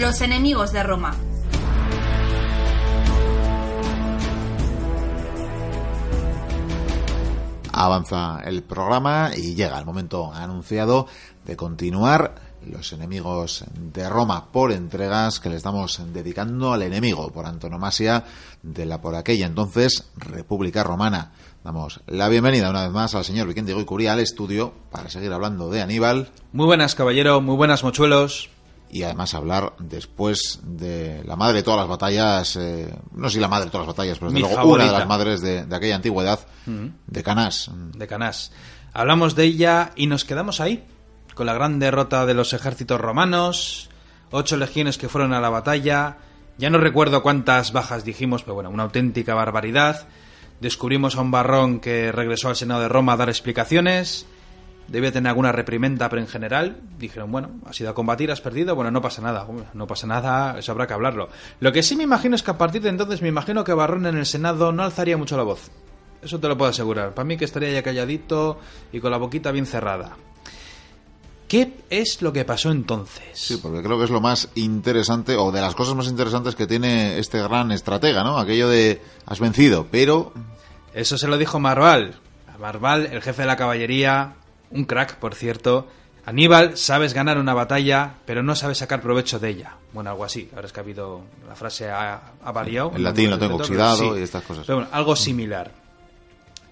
Los enemigos de Roma. Avanza el programa y llega el momento anunciado de continuar los enemigos de Roma por entregas que le estamos dedicando al enemigo por antonomasia de la por aquella entonces República Romana. Damos la bienvenida una vez más al señor Vicente Goycurí al estudio para seguir hablando de Aníbal. Muy buenas, caballero, muy buenas, mochuelos. Y además hablar después de la madre de todas las batallas, eh, no sé si la madre de todas las batallas, pero desde luego una de las madres de, de aquella antigüedad, de Canás. De Canás. Hablamos de ella y nos quedamos ahí, con la gran derrota de los ejércitos romanos, ocho legiones que fueron a la batalla, ya no recuerdo cuántas bajas dijimos, pero bueno, una auténtica barbaridad. Descubrimos a un barrón que regresó al Senado de Roma a dar explicaciones. Debía tener alguna reprimenda, pero en general dijeron, bueno, has ido a combatir, has perdido, bueno, no pasa nada, no pasa nada, eso habrá que hablarlo. Lo que sí me imagino es que a partir de entonces me imagino que Barrón en el Senado no alzaría mucho la voz. Eso te lo puedo asegurar. Para mí que estaría ya calladito y con la boquita bien cerrada. ¿Qué es lo que pasó entonces? Sí, porque creo que es lo más interesante, o de las cosas más interesantes que tiene este gran estratega, ¿no? Aquello de has vencido, pero... Eso se lo dijo Marval. Marval, el jefe de la caballería, un crack, por cierto. Aníbal, sabes ganar una batalla, pero no sabes sacar provecho de ella. Bueno, algo así. Ahora es que ha habido... La frase ha, ha variado. El latín lo tengo oxidado y estas cosas. Pero bueno, algo similar.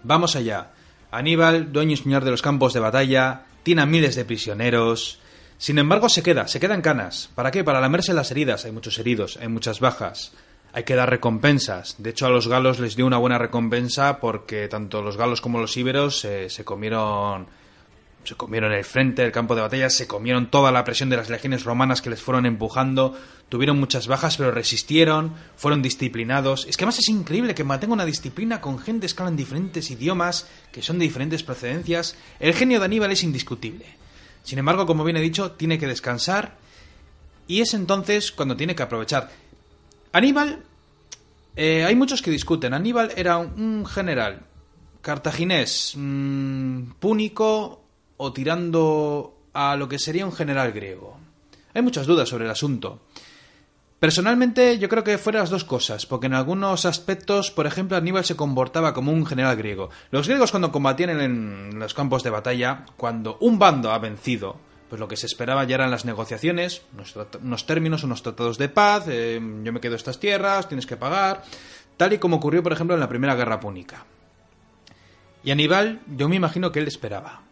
Vamos allá. Aníbal, dueño y señor de los campos de batalla, tiene a miles de prisioneros. Sin embargo, se queda, se queda en canas. ¿Para qué? Para lamerse las heridas. Hay muchos heridos, hay muchas bajas. Hay que dar recompensas. De hecho, a los galos les dio una buena recompensa porque tanto los galos como los íberos eh, se comieron se comieron el frente del campo de batalla, se comieron toda la presión de las legiones romanas que les fueron empujando, tuvieron muchas bajas, pero resistieron, fueron disciplinados. Es que además es increíble que mantenga una disciplina con gentes que hablan diferentes idiomas, que son de diferentes procedencias. El genio de Aníbal es indiscutible. Sin embargo, como bien he dicho, tiene que descansar y es entonces cuando tiene que aprovechar. Aníbal, eh, hay muchos que discuten. Aníbal era un general cartaginés, mmm, púnico o tirando a lo que sería un general griego. Hay muchas dudas sobre el asunto. Personalmente yo creo que fueron las dos cosas, porque en algunos aspectos, por ejemplo, Aníbal se comportaba como un general griego. Los griegos cuando combatían en los campos de batalla, cuando un bando ha vencido, pues lo que se esperaba ya eran las negociaciones, unos, términos, unos tratados de paz, eh, yo me quedo estas tierras, tienes que pagar, tal y como ocurrió, por ejemplo, en la Primera Guerra Púnica. Y Aníbal, yo me imagino que él esperaba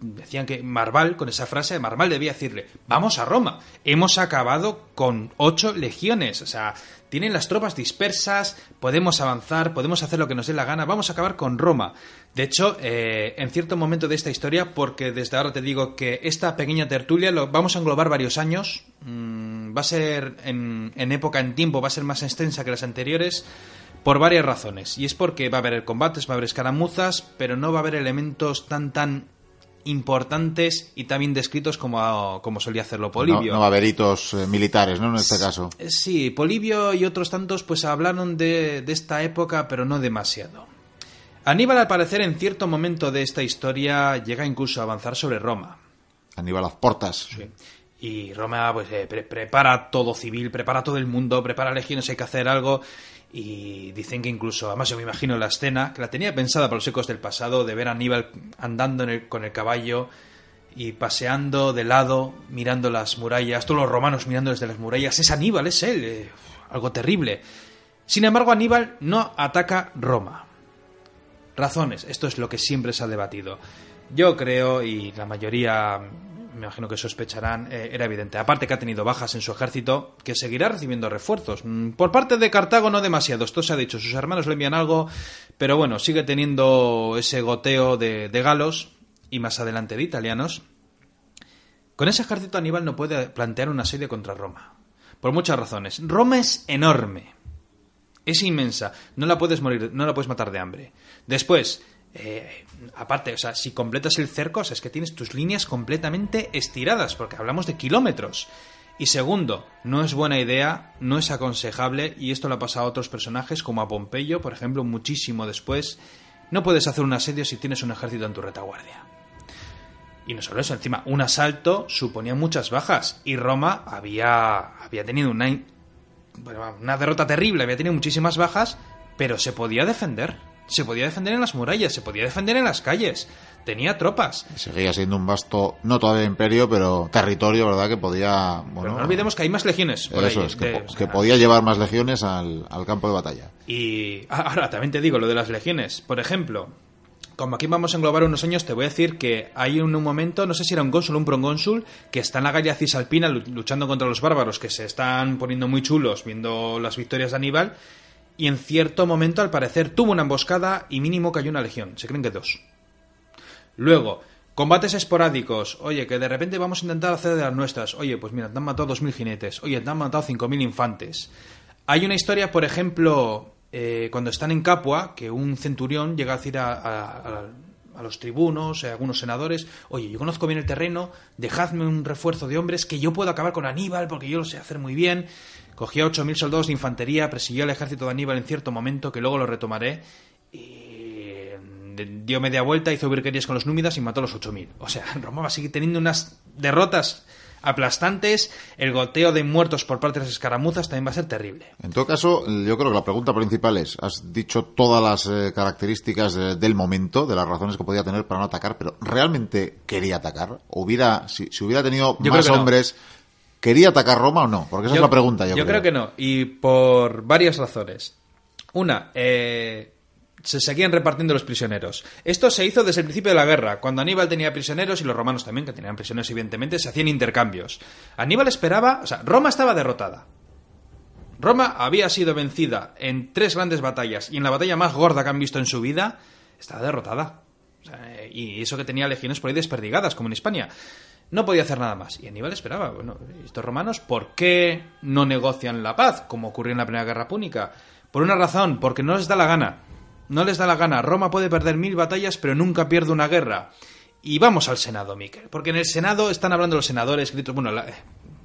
decían que Marval, con esa frase, Marval debía decirle, vamos a Roma, hemos acabado con ocho legiones, o sea, tienen las tropas dispersas, podemos avanzar, podemos hacer lo que nos dé la gana, vamos a acabar con Roma. De hecho, eh, en cierto momento de esta historia, porque desde ahora te digo que esta pequeña tertulia lo vamos a englobar varios años, mmm, va a ser en, en época, en tiempo, va a ser más extensa que las anteriores, por varias razones. Y es porque va a haber combates, va a haber escaramuzas, pero no va a haber elementos tan tan importantes y también descritos como, como solía hacerlo Polibio. No, haber hitos eh, militares, ¿no? En este caso. Sí, Polibio y otros tantos pues hablaron de, de esta época, pero no demasiado. Aníbal, al parecer, en cierto momento de esta historia, llega incluso a avanzar sobre Roma. Aníbal las portas. Sí. Y Roma pues, eh, pre prepara todo civil, prepara todo el mundo, prepara legiones, hay que hacer algo. Y dicen que incluso, además yo me imagino la escena, que la tenía pensada para los ecos del pasado, de ver a Aníbal andando con el caballo y paseando de lado, mirando las murallas, todos los romanos mirando desde las murallas. Es Aníbal, es él, eh, algo terrible. Sin embargo, Aníbal no ataca Roma. Razones, esto es lo que siempre se ha debatido. Yo creo, y la mayoría me imagino que sospecharán, eh, era evidente. Aparte que ha tenido bajas en su ejército, que seguirá recibiendo refuerzos. Mm, por parte de Cartago no demasiado, esto se ha dicho, sus hermanos le envían algo, pero bueno, sigue teniendo ese goteo de, galos y más adelante de italianos. Con ese ejército Aníbal no puede plantear un asedio contra Roma. Por muchas razones. Roma es enorme. Es inmensa. No la puedes morir, no la puedes matar de hambre. Después, eh, aparte, o sea, si completas el cerco, o sea, es que tienes tus líneas completamente estiradas, porque hablamos de kilómetros. Y segundo, no es buena idea, no es aconsejable, y esto lo ha pasado a otros personajes, como a Pompeyo, por ejemplo, muchísimo después. No puedes hacer un asedio si tienes un ejército en tu retaguardia. Y no solo eso, encima, un asalto suponía muchas bajas. Y Roma había, había tenido una, una derrota terrible, había tenido muchísimas bajas, pero se podía defender. Se podía defender en las murallas, se podía defender en las calles. Tenía tropas. Seguía siendo un vasto, no todavía imperio, pero territorio, ¿verdad? Que podía. Bueno, no olvidemos que hay más legiones. Por eso ahí, es, que, de- po- o sea, que podía llevar más legiones al, al campo de batalla. Y ahora también te digo lo de las legiones. Por ejemplo, como aquí vamos a englobar unos años, te voy a decir que hay un, un momento, no sé si era un cónsul o un procónsul, que está en la galla cisalpina lu- luchando contra los bárbaros, que se están poniendo muy chulos viendo las victorias de Aníbal, y en cierto momento, al parecer, tuvo una emboscada y mínimo cayó una legión. Se creen que dos. Luego, combates esporádicos. Oye, que de repente vamos a intentar hacer de las nuestras. Oye, pues mira, te han matado 2.000 jinetes. Oye, te han matado 5.000 infantes. Hay una historia, por ejemplo, eh, cuando están en Capua, que un centurión llega a decir a, a- a los tribunos, a algunos senadores, oye, yo conozco bien el terreno, dejadme un refuerzo de hombres que yo puedo acabar con Aníbal porque yo lo sé hacer muy bien. Cogió a 8.000 soldados de infantería, persiguió al ejército de Aníbal en cierto momento, que luego lo retomaré, y de- dio media vuelta, hizo virguerías con los númidas y mató a los 8.000. O sea, Roma va a seguir teniendo unas derrotas aplastantes, el goteo de muertos por parte de las escaramuzas también va a ser terrible. En todo caso, yo creo que la pregunta principal es, has dicho todas las eh, características eh, del momento, de las razones que podía tener para no atacar, pero ¿realmente quería atacar? ¿Hubiera, si, si hubiera tenido Yo más creo no. hombres, ¿quería atacar Roma o no? Porque esa es la pregunta, yo, creo. que no, y por varias razones. Una, eh, se seguían repartiendo los prisioneros. Esto se hizo desde el principio de la guerra, cuando Aníbal tenía prisioneros y los romanos también, que tenían prisioneros evidentemente, se hacían intercambios. Aníbal esperaba, o sea, Roma estaba derrotada. Roma había sido vencida en tres grandes batallas y en la batalla más gorda que han visto en su vida, estaba derrotada. Eh, y eso que tenía legiones por ahí desperdigadas, como en España. No podía hacer nada más. Y Aníbal esperaba, bueno, estos romanos, ¿por qué no negocian la paz, como ocurrió en la Primera Guerra Púnica? Por una razón, porque no les da la gana. No les da la gana. Roma puede perder mil batallas, pero nunca pierde una guerra. Y vamos al Senado, Miquel. Porque en el Senado están hablando los senadores, gritos, bueno, la-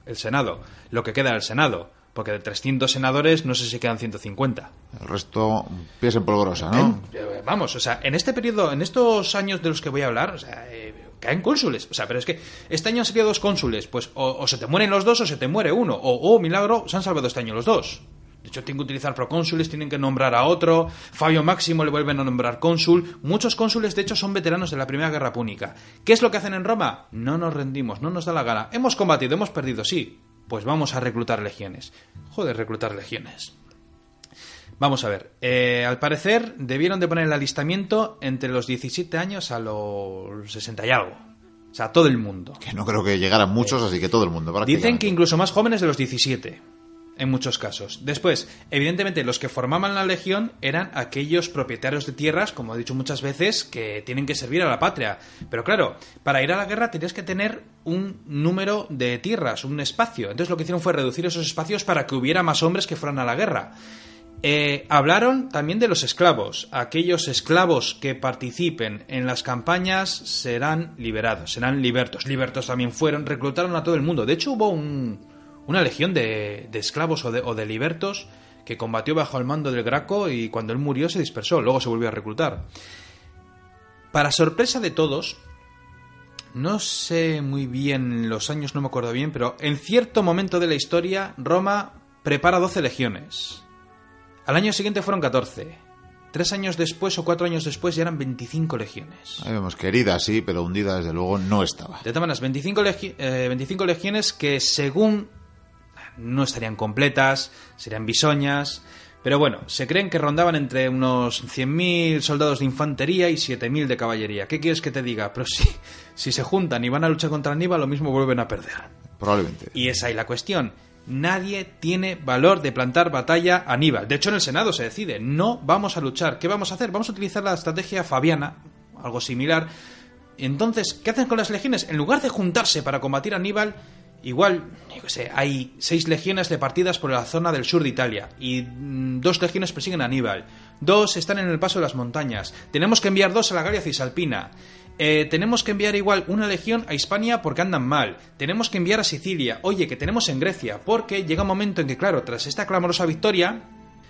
el Senado, lo que queda del Senado. Porque de 300 senadores, no sé si quedan 150. El resto, pies en polvorosa, ¿no? Eh, Vamos, o sea, en este periodo, en estos años de los que voy a hablar, o sea, eh, caen cónsules. O sea, pero es que este año han salido dos cónsules. Pues o, o se te mueren los dos o se te muere uno. O, oh, milagro, se han salvado este año los dos. De hecho, tienen que utilizar procónsules, tienen que nombrar a otro. Fabio Máximo le vuelven a nombrar cónsul. Muchos cónsules, de hecho, son veteranos de la Primera Guerra Púnica. ¿Qué es lo que hacen en Roma? No nos rendimos, no nos da la gana. Hemos combatido, hemos perdido, sí. Pues vamos a reclutar legiones. Joder, reclutar legiones. Vamos a ver. eh, al parecer debieron de poner el alistamiento entre los 17 años a los 60 y algo. O sea, todo el mundo. Que no creo que llegaran muchos, así que todo el mundo. Dicen que incluso más jóvenes de los 17. En muchos casos. Después, evidentemente, los que formaban la legión eran aquellos propietarios de tierras, como he dicho muchas veces, que tienen que servir a la patria. Pero claro, para ir a la guerra tenías que tener un número de tierras, un espacio. Entonces lo que hicieron fue reducir esos espacios para que hubiera más hombres que fueran a la guerra. Eh, hablaron también de los esclavos. Aquellos esclavos que participen en las campañas serán liberados, serán libertos. Libertos también fueron, reclutaron a todo el mundo. De hecho, hubo un- una legión de, de esclavos o de, o de libertos que combatió bajo el mando del Graco y cuando él murió se dispersó, luego se volvió a reclutar. Para sorpresa de todos, no sé muy bien los años, no me acuerdo bien, pero en cierto momento de la historia, Roma prepara 12 legiones. Al año siguiente fueron 14. Tres años después o cuatro años después ya eran 25 legiones. Ahí vemos que herida sí, pero hundida desde luego no estaba. De todas maneras, 25, legi- eh, 25 legiones que según no estarían completas, serían bisoñas, pero bueno, se creen que rondaban entre unos 100.000 soldados de infantería y 7.000 de caballería. ¿Qué quieres que te diga? Pero si, si se juntan y van a luchar contra Aníbal, lo mismo vuelven a perder. Probablemente. Y esa es la cuestión. Nadie tiene valor de plantar batalla a Aníbal. De hecho, en el Senado se decide, no vamos a luchar. ¿Qué vamos a hacer? Vamos a utilizar la estrategia fabiana, algo similar. Entonces, ¿qué hacen con las legiones? En lugar de juntarse para combatir a Aníbal, igual, yo sé, hay seis legiones repartidas por la zona del sur de Italia y mm, dos legiones persiguen a Aníbal. Dos están en el paso de las montañas. Tenemos que enviar dos a la Galia Cisalpina. Eh, tenemos que enviar igual una legión a Hispania porque andan mal. Tenemos que enviar a Sicilia. Oye, que tenemos en Grecia. Porque llega un momento en que, claro, tras esta clamorosa victoria,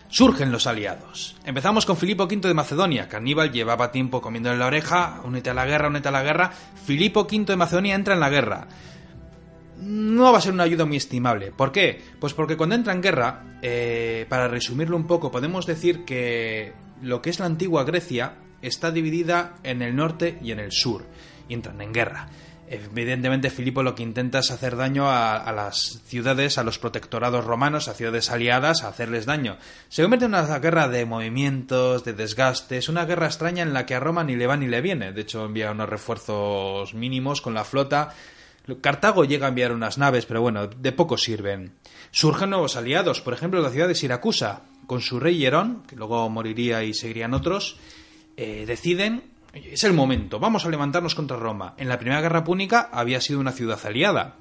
Surgen los aliados. Empezamos con Filipo V de Macedonia, que Aníbal llevaba tiempo comiendo en la oreja, únete a la guerra, únete a la guerra. Filipo V de Macedonia entra en la guerra. No va a ser una ayuda muy estimable. ¿Por qué? Pues porque cuando entra en guerra, eh, para resumirlo un poco, podemos decir que lo que es la antigua Grecia está dividida en el norte y en el sur, y entran en guerra. Evidentemente, Filipo lo que intenta es hacer daño a, las ciudades, a los protectorados romanos, a ciudades aliadas, a hacerles daño. Se convierte en una guerra de movimientos, de desgastes, una guerra extraña en la que a Roma ni le va ni le viene. De hecho, envía unos refuerzos mínimos con la flota. Cartago llega a enviar unas naves, pero bueno, de poco sirven. Surgen nuevos aliados, por ejemplo, la ciudad de Siracusa, con su rey Hierón, que luego moriría y seguirían otros, eh, deciden es el momento, vamos a levantarnos contra Roma. En la Primera Guerra Púnica había sido una ciudad aliada.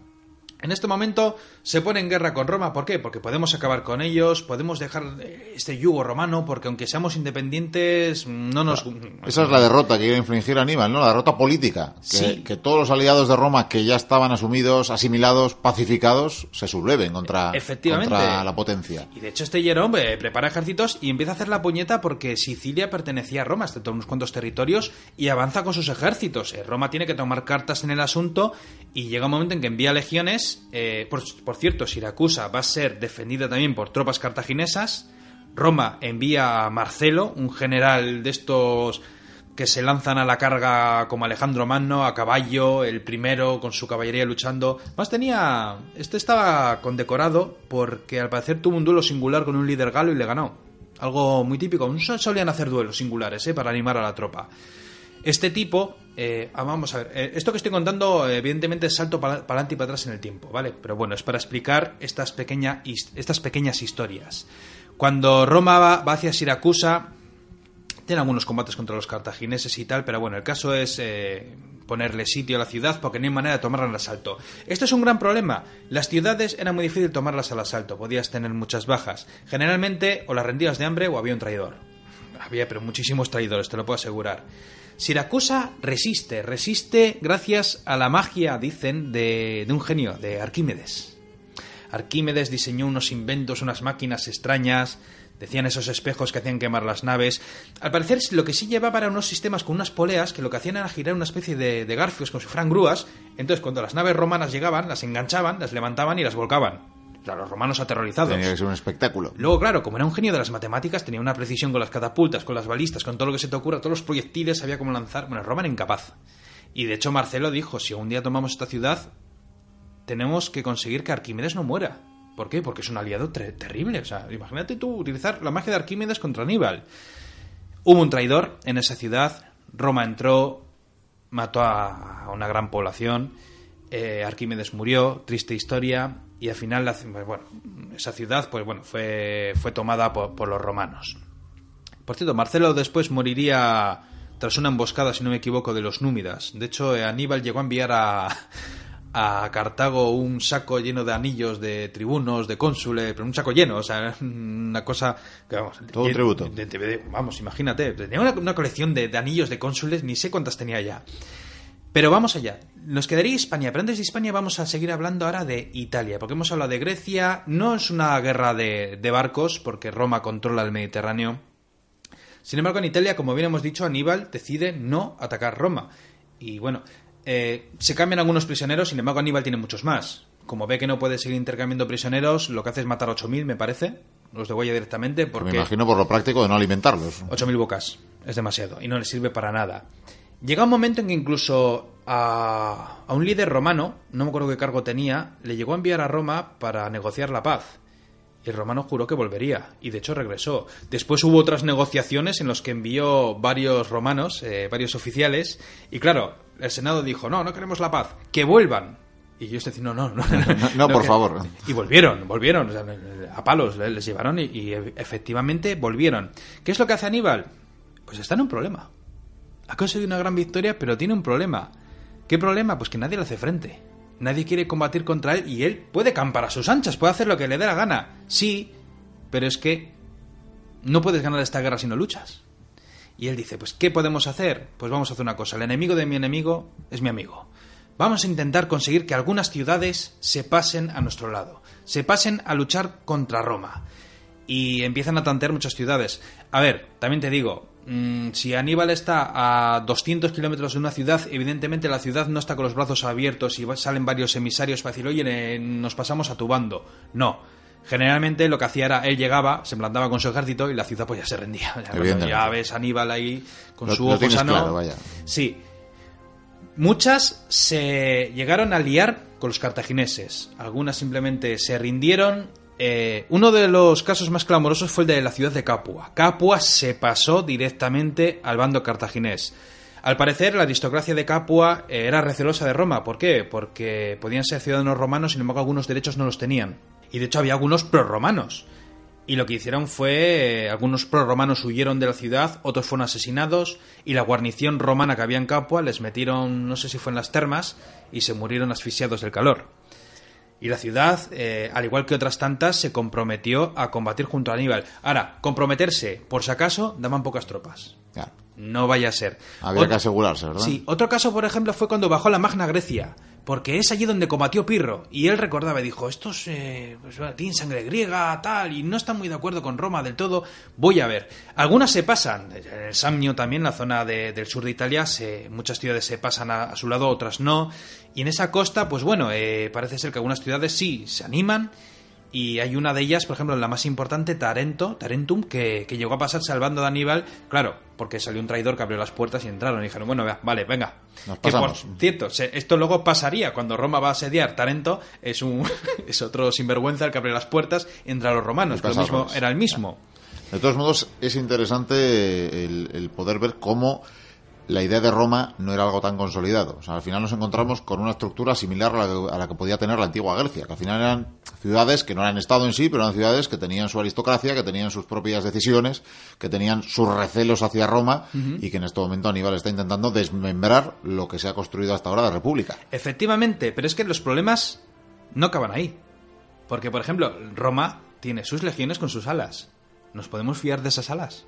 En este momento se pone en guerra con Roma. ¿Por qué? Porque podemos acabar con ellos, podemos dejar eh, este yugo romano, porque aunque seamos independientes, no nos. Esa es la derrota que iba a infligir Aníbal, ¿no? La derrota política. Que, que todos los aliados de Roma que ya estaban asumidos, asimilados, pacificados, se subleven contra, contra la potencia. Y de hecho, este Jerón eh, prepara ejércitos y empieza a hacer la puñeta porque Sicilia pertenecía a Roma, excepto unos cuantos territorios, y avanza con sus ejércitos. Eh, Roma tiene que tomar cartas en el asunto y llega un momento en que envía legiones eh, por, cierto, Siracusa va a ser defendida también por tropas cartaginesas. Roma envía a Marcelo, un general de estos que se lanzan a la carga como Alejandro Magno, a caballo, el primero con su caballería luchando. Más tenía. Este estaba condecorado porque al parecer tuvo un duelo singular con un líder galo y le ganó. Algo muy típico. Solían hacer duelos singulares, ¿eh? Para animar a la tropa. Este tipo, eh, ah, vamos a ver, eh, esto que estoy contando evidentemente es salto para adelante y para atrás en el tiempo, ¿vale? Pero bueno, es para explicar estas, estas pequeñas historias. Cuando Roma va, hacia Siracusa, tiene algunos combates contra los cartagineses y tal, pero bueno, el caso es eh, ponerle sitio a la ciudad porque no hay manera de tomarla al asalto. Esto es un gran problema. Las ciudades era muy difícil tomarlas al asalto, podías tener muchas bajas. Generalmente o las rendías de hambre o había un traidor. Había, pero muchísimos traidores, te lo puedo asegurar. Siracusa resiste, resiste gracias a la magia, dicen, de, un genio, de Arquímedes. Arquímedes diseñó unos inventos, unas máquinas extrañas, decían esos espejos que hacían quemar las naves. Al parecer lo que sí llevaba era unos sistemas con unas poleas que lo que hacían era girar una especie de, garfios como si fueran grúas. Entonces cuando las naves romanas llegaban, las enganchaban, las levantaban y las volcaban los romanos aterrorizados. Tenía que ser un espectáculo. Luego, claro, como era un genio de las matemáticas, tenía una precisión con las catapultas, con las balistas, con todo lo que se te ocurra, todos los proyectiles, sabía cómo lanzar. Bueno, Roma era incapaz. Y de hecho, Marcelo dijo: si un día tomamos esta ciudad, tenemos que conseguir que Arquímedes no muera. ¿Por qué? Porque es un aliado terrible. O sea, imagínate tú utilizar la magia de Arquímedes contra Aníbal. Hubo un traidor en esa ciudad. Roma entró, mató a una gran población. Eh, Arquímedes murió, triste historia y al final bueno, esa ciudad pues bueno fue, fue tomada por, los romanos. Por cierto, Marcelo después moriría tras una emboscada, si no me equivoco, de los númidas. De hecho, eh, Aníbal llegó a enviar a, a Cartago un saco lleno de anillos de tribunos, de cónsules, pero un saco lleno, o sea, una cosa vamos, todo un tributo. vamos, imagínate, tenía una, una colección de, de, anillos de cónsules, ni sé cuántas tenía ya. Pero vamos allá. Nos quedaría España, pero antes de España vamos a seguir hablando ahora de Italia, porque hemos hablado de Grecia. No es una guerra de, barcos, porque Roma controla el Mediterráneo. Sin embargo, en Italia, como bien hemos dicho, Aníbal decide no atacar Roma. Y bueno, eh, se cambian algunos prisioneros, sin embargo, Aníbal tiene muchos más. Como ve que no puede seguir intercambiando prisioneros, lo que hace es matar 8.000, me parece. Los degüella directamente porque... Me imagino por lo práctico de no alimentarlos. 8.000 bocas. Es demasiado. Y no le sirve para nada. Llega un momento en que incluso a, un líder romano, no me acuerdo qué cargo tenía, le llegó a enviar a Roma para negociar la paz. Y el romano juró que volvería, y de hecho regresó. Después hubo otras negociaciones en las que envió varios romanos, eh, varios oficiales, y claro, el Senado dijo, no, no queremos la paz, que vuelvan. Y yo estoy diciendo, no, no, no, no, no por favor. Y volvieron, volvieron, a palos les llevaron y, y efectivamente volvieron. ¿Qué es lo que hace Aníbal? Pues está en un problema ha conseguido una gran victoria, pero tiene un problema. ¿Qué problema? Pues que nadie le hace frente. Nadie quiere combatir contra él y él puede campar a sus anchas, puede hacer lo que le dé la gana. Sí, pero es que no puedes ganar esta guerra si no luchas. Y él dice, pues ¿qué podemos hacer? Pues vamos a hacer una cosa, el enemigo de mi enemigo es mi amigo. Vamos a intentar conseguir que algunas ciudades se pasen a nuestro lado, se pasen a luchar contra Roma. Y empiezan a tantear muchas ciudades. A ver, también te digo, mm, si Aníbal está a 200 kilómetros de una ciudad, evidentemente la ciudad no está con los brazos abiertos y salen varios emisarios para decir, oye, eh, nos pasamos a tu bando. No. Generalmente lo que hacía era, él llegaba, se plantaba con su ejército y la ciudad pues ya se rendía. Ya, ves a Aníbal ahí con Lo- su ojo sano. claro, vaya. Sí. Muchas se llegaron a liar con los cartagineses. Algunas simplemente se rindieron. Eh, uno de los casos más clamorosos fue el de la ciudad de Capua. Capua se pasó directamente al bando cartaginés. Al parecer, la aristocracia de Capua eh, era recelosa de Roma. ¿Por qué? Porque podían ser ciudadanos romanos, sin embargo, algunos derechos no los tenían. Y de hecho, había algunos prorromanos. Y lo que hicieron fue, eh, algunos prorromanos huyeron de la ciudad, otros fueron asesinados y la guarnición romana que había en Capua les metieron, no sé si fue en las termas, y se murieron asfixiados del calor. Y la ciudad, eh, al igual que otras tantas, se comprometió a combatir junto a Aníbal. Ahora, comprometerse, por si acaso, daban pocas tropas. Claro. No vaya a ser. Había Ot- que asegurarse, ¿verdad? Sí, otro caso, por ejemplo, fue cuando bajó la Magna Grecia, porque es allí donde combatió Pirro, y él recordaba y dijo, estos eh, pues, tienen sangre griega, tal, y no están muy de acuerdo con Roma del todo, voy a ver. Algunas se pasan, en el Samnio también, la zona de- del sur de Italia, se- muchas ciudades se pasan a, a su lado, otras no, y en esa costa, pues bueno, eh, parece ser que algunas ciudades sí se animan, y hay una de ellas, por ejemplo, la más importante, Tarento, Tarentum, que, que llegó a pasarse al bando de Aníbal, claro, porque salió un traidor que abrió las puertas y entraron y dijeron, bueno, vea, vale, venga. Nos que por cierto, se- esto luego pasaría cuando Roma va a asediar Tarento, es un es otro sinvergüenza el que abre las puertas entre los romanos, que lo mismo era el mismo. De todos modos, es interesante el, el poder ver cómo la idea de Roma no era algo tan consolidado. O sea, al final nos encontramos con una estructura similar a la, que, a la que podía tener la antigua Grecia, que al final eran ciudades que no eran Estado en sí, pero eran ciudades que tenían su aristocracia, que tenían sus propias decisiones, que tenían sus recelos hacia Roma y que en este momento Aníbal está intentando desmembrar lo que se ha construido hasta ahora de República. Efectivamente, pero es que los problemas no acaban ahí. Porque, por ejemplo, Roma tiene sus legiones con sus alas. ¿Nos podemos fiar de esas alas?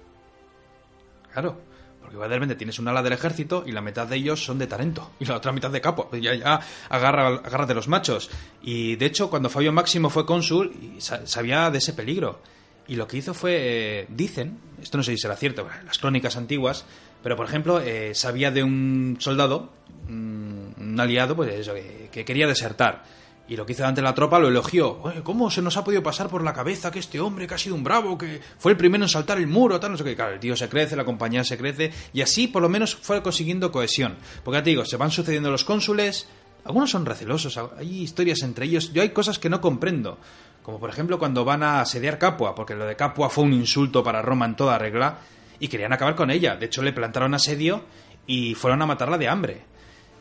Claro, porque de repente tienes un ala del ejército y la mitad de ellos son de Tarento y la otra mitad de Capua. Ya, ya agarra, agarra de los machos. Y de hecho, cuando Fabio Máximo fue cónsul, sabía de ese peligro. Y lo que hizo fue, eh, dicen, esto no sé si será cierto, las crónicas antiguas, pero por ejemplo, eh, sabía de un soldado, un aliado, pues eso, que, que quería desertar. Y lo que hizo de la tropa lo elogió. ¿cómo se nos ha podido pasar por la cabeza que este hombre, que ha sido un bravo, que fue el primero en saltar el muro, tal, no sé qué? Claro, el tío se crece, la compañía se crece, y así por lo menos fue consiguiendo cohesión. Porque ya te digo, se van sucediendo los cónsules, algunos son recelosos, hay historias entre ellos, yo hay cosas que no comprendo. Como por ejemplo cuando van a asediar Capua, porque lo de Capua fue un insulto para Roma en toda regla, y querían acabar con ella. De hecho, le plantaron asedio y fueron a matarla de hambre.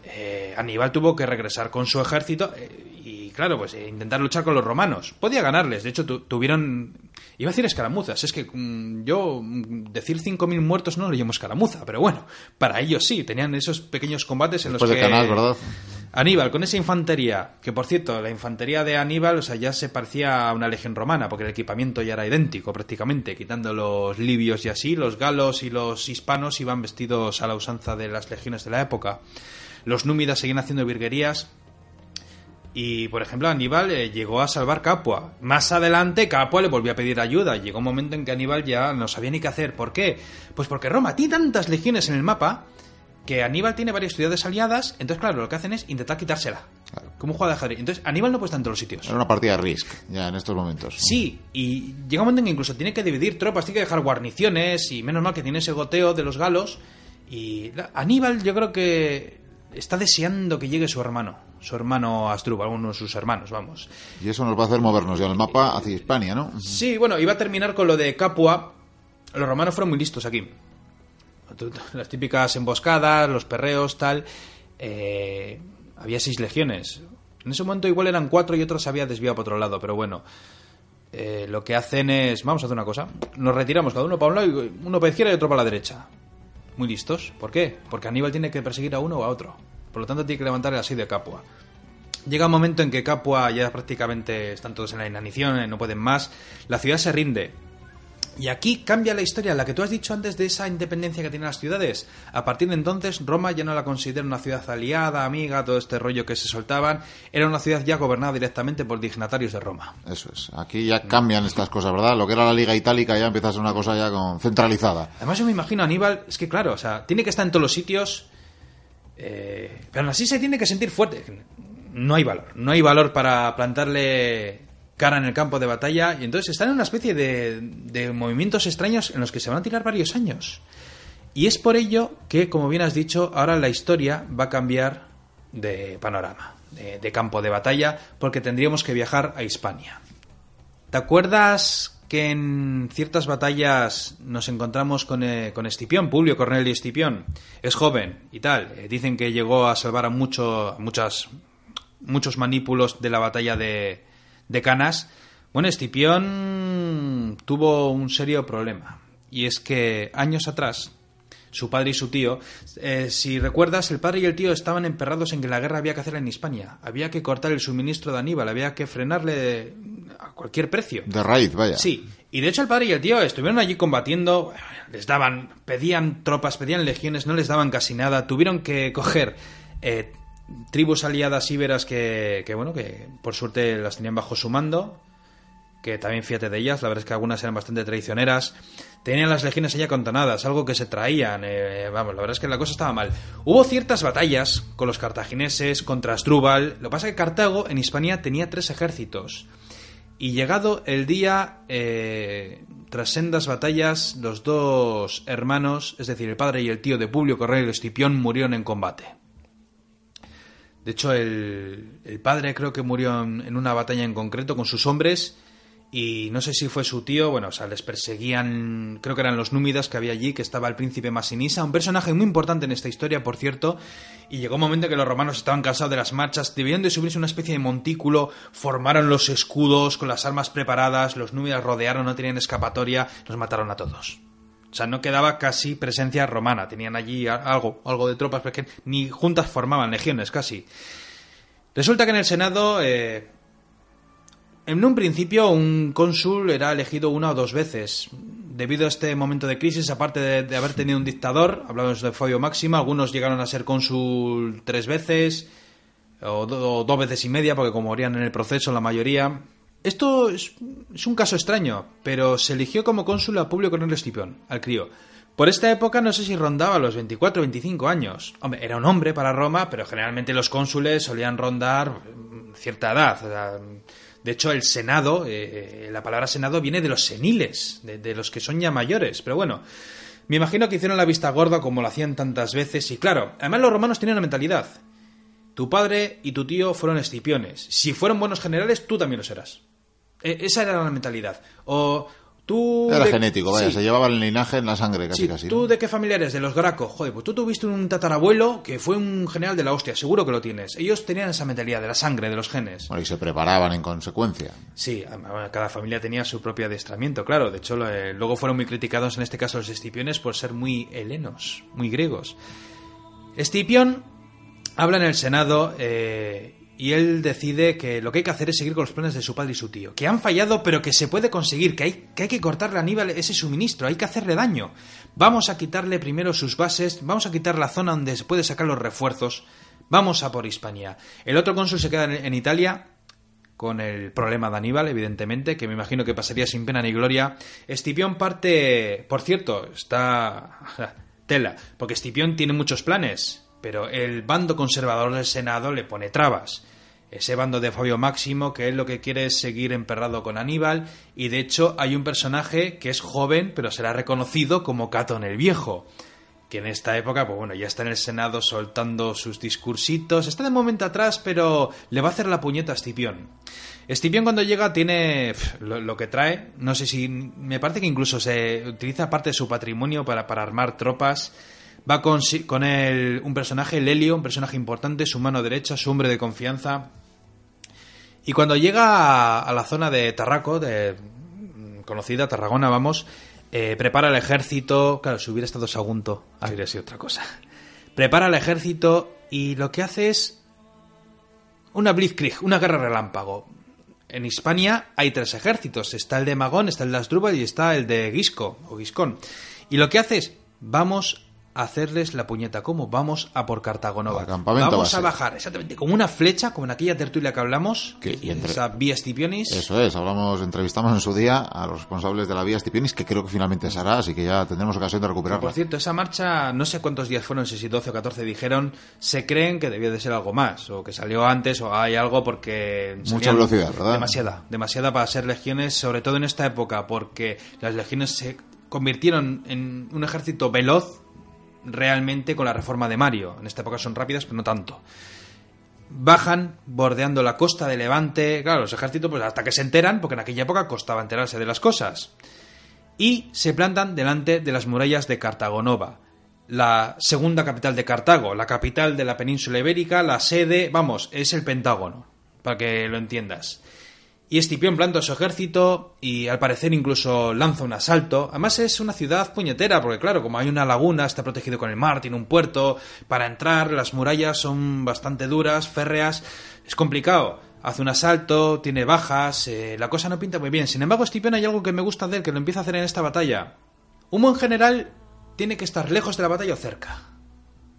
Eh, Aníbal tuvo que regresar con su ejército eh, y, claro, pues eh, intentar luchar con los romanos. Podía ganarles, de hecho, tu- tuvieron. Iba a decir escaramuzas, es que mm, yo mm, decir 5.000 muertos no lo llamo escaramuza, pero bueno, para ellos sí, tenían esos pequeños combates en Después los de que. Canal, ¿verdad? Aníbal, con esa infantería, que por cierto, la infantería de Aníbal, o sea, ya se parecía a una legión romana, porque el equipamiento ya era idéntico prácticamente, quitando los libios y así, los galos y los hispanos iban vestidos a la usanza de las legiones de la época. Los númidas seguían haciendo virguerías. Y, por ejemplo, Aníbal eh, llegó a salvar Capua. Más adelante, Capua le volvió a pedir ayuda. Llegó un momento en que Aníbal ya no sabía ni qué hacer. ¿Por qué? Pues porque Roma tiene tantas legiones en el mapa que Aníbal tiene varias ciudades aliadas. Entonces, claro, lo que hacen es intentar quitársela. Claro. Como un juego de ajedrez. Entonces, Aníbal no puede estar en todos los sitios. Era una partida de Risk, ya en estos momentos. Sí, y llega un momento en que incluso tiene que dividir tropas, tiene que dejar guarniciones, y menos mal que tiene ese goteo de los galos. Y Aníbal, yo creo que está deseando que llegue su hermano, su hermano Asdrúbal, uno de sus hermanos, vamos. Y eso nos va a hacer movernos ya el mapa hacia Hispania, ¿no? Sí, bueno, iba a terminar con lo de Capua. Los romanos fueron muy listos aquí. Las típicas emboscadas, los perreos, tal. Eh, había seis legiones. En ese momento igual eran cuatro y otros se había desviado para otro lado, pero bueno. Eh, lo que hacen es. Vamos a hacer una cosa. Nos retiramos cada uno para un lado y uno para la izquierda y otro para la derecha. Muy listos. ¿Por qué? Porque Aníbal tiene que perseguir a uno o a otro. Por lo tanto, tiene que levantar el asedio de Capua. Llega un momento en que Capua ya prácticamente están todos en la inanición, eh, no pueden más. La ciudad se rinde. Y aquí cambia la historia, la que tú has dicho antes de esa independencia que tienen las ciudades. A partir de entonces, Roma ya no la considera una ciudad aliada, amiga, todo este rollo que se soltaban. Era una ciudad ya gobernada directamente por dignatarios de Roma. Eso es. Aquí ya cambian estas cosas, ¿verdad? Lo que era la Liga Itálica ya empieza a ser una cosa ya con centralizada. Además, yo me imagino Aníbal, es que claro, o sea, tiene que estar en todos los sitios, eh, pero aún así se tiene que sentir fuerte. No hay valor, no hay valor para plantarle cara en el campo de batalla y entonces están en una especie de, de movimientos extraños en los que se van a tirar varios años. Y es por ello que, como bien has dicho, ahora la historia va a cambiar de panorama, de, campo de batalla, porque tendríamos que viajar a Hispania. ¿Te acuerdas que en ciertas batallas nos encontramos con, eh, con Escipión, Publio Cornelio Escipión? Es joven y tal. Eh, dicen que llegó a salvar a, mucho, muchas, muchos manípulos de la batalla de, de Canas. Bueno, Escipión tuvo un serio problema. Y es que años atrás, su padre y su tío, eh, si recuerdas, el padre y el tío estaban emperrados en que la guerra había que hacerla en Hispania. Había que cortar el suministro de Aníbal, había que frenarle a cualquier precio. De raíz, vaya. Sí, y de hecho el padre y el tío estuvieron allí combatiendo, les daban, pedían tropas, pedían legiones, no les daban casi nada, tuvieron que coger eh, tribus aliadas íberas que, que, bueno, que por suerte las tenían bajo su mando, que también fíjate de ellas, la verdad es que algunas eran bastante traicioneras, tenían las legiones allá contonadas, algo que se traían, eh, vamos, la verdad es que la cosa estaba mal. Hubo ciertas batallas con los cartagineses contra Asdrúbal, lo que pasa es que Cartago en Hispania tenía tres ejércitos, y llegado el día, eh, tras sendas batallas, los dos hermanos, es decir, el padre y el tío de Publio Cornelio Escipión, murieron en combate. De hecho, el, padre creo que murió en, en, una batalla en concreto con sus hombres y no sé si fue su tío, bueno, o sea, les perseguían, creo que eran los númidas que había allí, que estaba el príncipe Masinisa, un personaje muy importante en esta historia, por cierto, y llegó un momento que los romanos estaban cansados de las marchas, debían de subirse una especie de montículo, formaron los escudos con las armas preparadas, los númidas rodearon, no tenían escapatoria, los mataron a todos. Sea, no quedaba casi presencia romana, tenían allí algo, algo de tropas, porque ni juntas formaban legiones casi. Resulta que en el Senado... Eh, en un principio, un cónsul era elegido una o dos veces. Debido a este momento de crisis, aparte de, haber tenido un dictador, hablamos de Fabio Máximo, algunos llegaron a ser cónsul tres veces, o, dos veces y media, porque como morían en el proceso la mayoría. Esto es, un caso extraño, pero se eligió como cónsul a Publio Cornelio Escipión, al crío. Por esta época no sé si rondaba los 24 o 25 años. Hombre, era un hombre para Roma, pero generalmente los cónsules solían rondar cierta edad. O sea, de hecho, el Senado, eh, la palabra Senado viene de los seniles, de, de, los que son ya mayores. Pero bueno, me imagino que hicieron la vista gorda como lo hacían tantas veces. Y claro, además los romanos tenían una mentalidad. Tu padre y tu tío fueron escipiones. Si fueron buenos generales, tú también lo serás. E esa era la mentalidad. O, Tú Era de... genético, vaya, sí. se llevaba el linaje en la sangre casi sí, casi. ¿Tú ¿no? de qué familia eres? De los Graco. Joder, pues tú tuviste un tatarabuelo que fue un general de la hostia, seguro que lo tienes. Ellos tenían esa mentalidad de la sangre, de los genes. Bueno, y se preparaban en consecuencia. Sí, cada familia tenía su propio adiestramiento, claro. De hecho, eh, luego fueron muy criticados en este caso los escipiones por ser muy helenos, muy griegos. Escipión habla en el Senado eh, y él decide que lo que hay que hacer es seguir con los planes de su padre y su tío, que han fallado pero que se puede conseguir, que hay que, cortarle a Aníbal ese suministro, hay que hacerle daño. Vamos a quitarle primero sus bases, vamos a quitar la zona donde se puede sacar los refuerzos, vamos a por Hispania. El otro cónsul se queda en, en Italia con el problema de Aníbal, evidentemente, que me imagino que pasaría sin pena ni gloria. Escipión parte, por cierto, está tela, porque Escipión tiene muchos planes, pero el bando conservador del Senado le pone trabas. Ese bando de Fabio Máximo, que él lo que quiere es seguir emperrado con Aníbal, y de hecho hay un personaje que es joven, pero será reconocido como Catón el Viejo, que en esta época, pues bueno, ya está en el Senado soltando sus discursitos, está de momento atrás, pero le va a hacer la puñeta a Escipión. Escipión cuando llega tiene lo, lo, que trae, no sé si, me parece que incluso se utiliza parte de su patrimonio para, para armar tropas, Va con, él un personaje, Lelio, un personaje importante, su mano derecha, su hombre de confianza. Y cuando llega a, la zona de Tarraco, de conocida Tarragona, vamos, eh, prepara el ejército. Claro, si hubiera estado Sagunto, habría sido otra cosa. Prepara el ejército y lo que hace es una blitzkrieg, una guerra relámpago. en Hispania hay tres ejércitos. Está el de Magón, está el de Asdrúbal y está el de Gisco o Giscón. Y lo que hace es, vamos hacerles la puñeta. ¿Cómo? Vamos a por Cartago Nova. Al campamento Vamos base. a bajar, exactamente, como una flecha, como en aquella tertulia que hablamos, Que- y entre- esa vía Scipionis. Eso es, hablamos, entrevistamos en su día a los responsables de la vía Stipionis, que creo que finalmente se hará, así que ya tendremos ocasión de recuperarla. Por cierto, esa marcha, no sé cuántos días fueron, no sé si 12 o 14 dijeron, se creen que debió de ser algo más, o que salió antes, o hay algo porque... Mucha velocidad, ¿verdad? Demasiada, demasiada para ser legiones, sobre todo en esta época, porque las legiones se convirtieron en un ejército veloz realmente con la reforma de Mario. En esta época son rápidas, pero no tanto. Bajan bordeando la costa de Levante. Claro, los ejércitos, pues hasta que se enteran, porque en aquella época costaba enterarse de las cosas y se plantan delante de las murallas de Cartagonova, la segunda capital de Cartago, la capital de la península ibérica, la sede, vamos, es el Pentágono, para que lo entiendas. Y Escipión planta su ejército y al parecer incluso lanza un asalto. Además es una ciudad puñetera, porque claro, como hay una laguna, está protegido con el mar, tiene un puerto. Para entrar, las murallas son bastante duras, férreas. Es complicado. Hace un asalto, tiene bajas, eh, la cosa no pinta muy bien. Sin embargo, Escipión hay algo que me gusta de él, que lo empieza a hacer en esta batalla. Un buen general tiene que estar lejos de la batalla o cerca.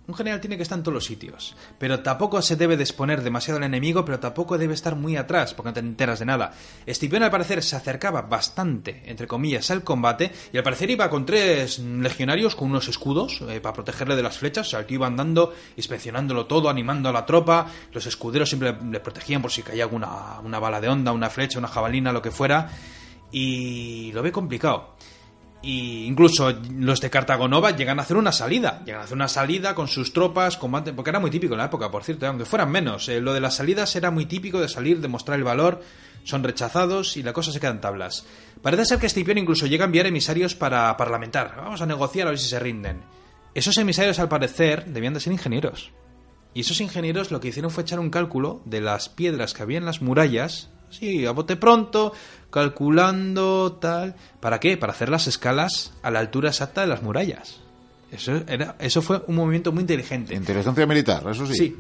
Un general tiene que estar en todos los sitios, pero tampoco se debe de exponer demasiado al enemigo, pero tampoco debe estar muy atrás, porque no te enteras de nada. Escipión al parecer se acercaba bastante, entre comillas, al combate, y al parecer iba con tres legionarios con unos escudos eh, para protegerle de las flechas, o sea, tío iba andando, inspeccionándolo todo, animando a la tropa, los escuderos siempre le protegían por si caía alguna una bala de onda, una flecha, una jabalina, lo que fuera, y lo ve complicado. Y incluso los de Cartagonova llegan a hacer una salida. Llegan a hacer una salida con sus tropas, combate, porque era muy típico en la época, por cierto, aunque fueran menos. eh, lo de las salidas era muy típico de salir, de mostrar el valor. Son rechazados y la cosa se queda en tablas. Parece ser que Escipión incluso llega a enviar emisarios para parlamentar. Vamos a negociar a ver si se rinden. Esos emisarios, al parecer, debían de ser ingenieros. Y esos ingenieros lo que hicieron fue echar un cálculo de las piedras que había en las murallas, sí, a bote pronto, calculando tal. ¿Para qué? Para hacer las escalas a la altura exacta de las murallas. Eso, era, eso fue un movimiento muy inteligente. Inteligencia militar, eso sí. Sí.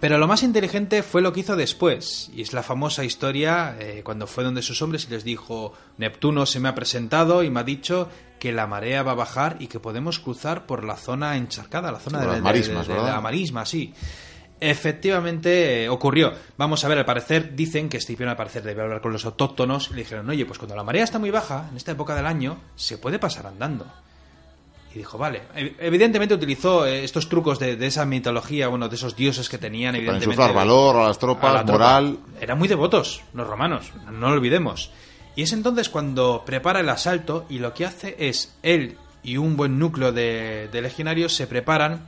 Pero lo más inteligente fue lo que hizo después, y es la famosa historia eh, cuando fue donde sus hombres y les dijo, Neptuno se me ha presentado y me ha dicho que la marea va a bajar y que podemos cruzar por la zona encharcada, la zona Por de, las marismas, de- la marisma, sí. Efectivamente eh, ocurrió. Vamos a ver, al parecer dicen que Escipión al parecer debe hablar con los autóctonos y le dijeron, oye, pues cuando la marea está muy baja, en esta época del año, se puede pasar andando. Y dijo, vale. Ev- Evidentemente utilizó eh, estos trucos de, de esa mitología, bueno, de esos dioses que tenían, Para evidentemente. insuflar valor a las a tropas, la tropa. moral. Eran muy devotos, los romanos, no lo olvidemos. Y es entonces cuando prepara el asalto y lo que hace es él y un buen núcleo de, de legionarios se preparan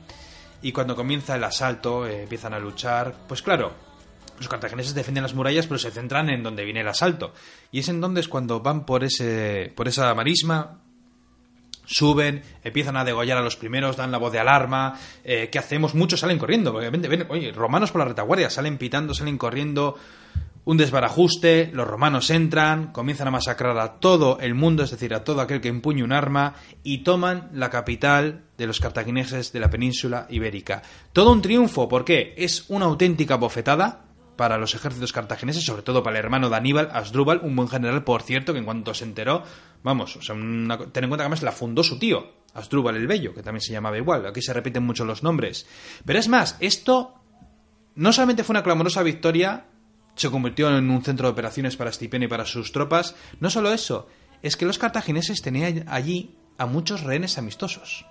y cuando comienza el asalto eh, empiezan a luchar. Pues claro, los cartagineses defienden las murallas pero se centran en donde viene el asalto. Y es entonces cuando van por, ese, por esa marisma, suben, empiezan a degollar a los primeros, dan la voz de alarma. eh, ¿Qué hacemos? Muchos salen corriendo. Obviamente, ven, oye, romanos por la retaguardia, salen pitando, salen corriendo. Un desbarajuste, los romanos entran, comienzan a masacrar a todo el mundo, es decir, a todo aquel que empuñe un arma, y toman la capital de los cartagineses de la península ibérica. Todo un triunfo, porque es una auténtica bofetada para los ejércitos cartagineses, sobre todo para el hermano de Aníbal, Asdrúbal, un buen general, por cierto, que en cuanto se enteró, vamos, ten en cuenta que además la fundó su tío, Asdrúbal el Bello, que también se llamaba igual, aquí se repiten mucho los nombres. Pero es más, esto no solamente fue una clamorosa victoria, se convirtió en un centro de operaciones para Escipión y para sus tropas, no solo eso, es que los cartagineses tenían allí a muchos rehenes amistosos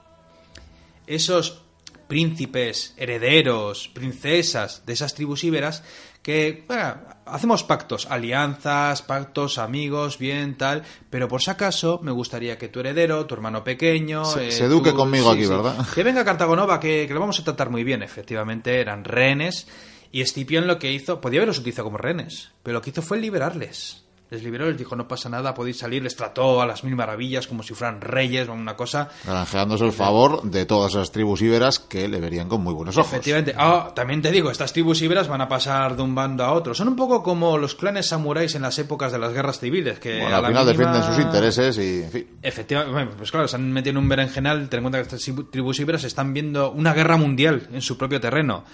esos príncipes, herederos, princesas de esas tribus íberas que bueno, hacemos pactos, alianzas, pactos, amigos, bien, tal, pero por si acaso me gustaría que tu heredero, tu hermano pequeño... Se- eh, se eduque tú- conmigo aquí, ¿verdad? Que venga Cartagonova, que, que lo vamos a tratar muy bien, efectivamente, eran rehenes, y Escipión lo que hizo, podía haberlos utilizado como rehenes, pero lo que hizo fue liberarles. Les liberó, les dijo, no pasa nada, podéis salir, les trató a las mil maravillas como si fueran reyes o una cosa. Granjeándose el favor de todas esas tribus íberas que le verían con muy buenos ojos. Efectivamente. Ah, también te digo, estas tribus íberas van a pasar de un bando a otro. Son un poco como los clanes samuráis en las épocas de las guerras civiles. Que Bueno, al final mínima- defienden sus intereses y, en fin. Efectivamente, pues claro, se han metido en un berenjenal. Ten en cuenta que estas tribu- tribus íberas están viendo una guerra mundial en su propio terreno.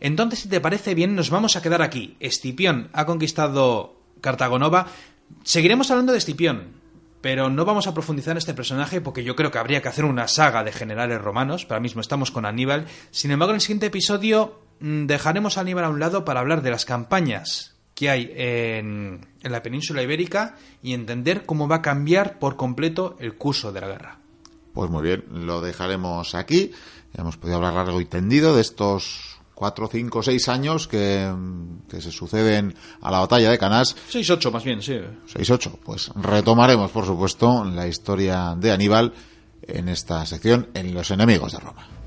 Entonces, si te parece bien, nos vamos a quedar aquí. Escipión ha conquistado Cartagonova. Seguiremos hablando de Escipión, pero no vamos a profundizar en este personaje porque yo creo que habría que hacer una saga de generales romanos. Para mismo estamos con Aníbal. Sin embargo, en el siguiente episodio mm, dejaremos a Aníbal a un lado para hablar de las campañas que hay en, en la península ibérica y entender cómo va a cambiar por completo el curso de la guerra. Pues muy bien, lo dejaremos aquí. Hemos podido hablar largo y tendido de estos cuatro, cinco, seis años que, que se suceden a la batalla de Canás. Seis, ocho más bien, sí. Seis, ocho. Pues retomaremos, por supuesto, la historia de Aníbal en esta sección, en los enemigos de Roma.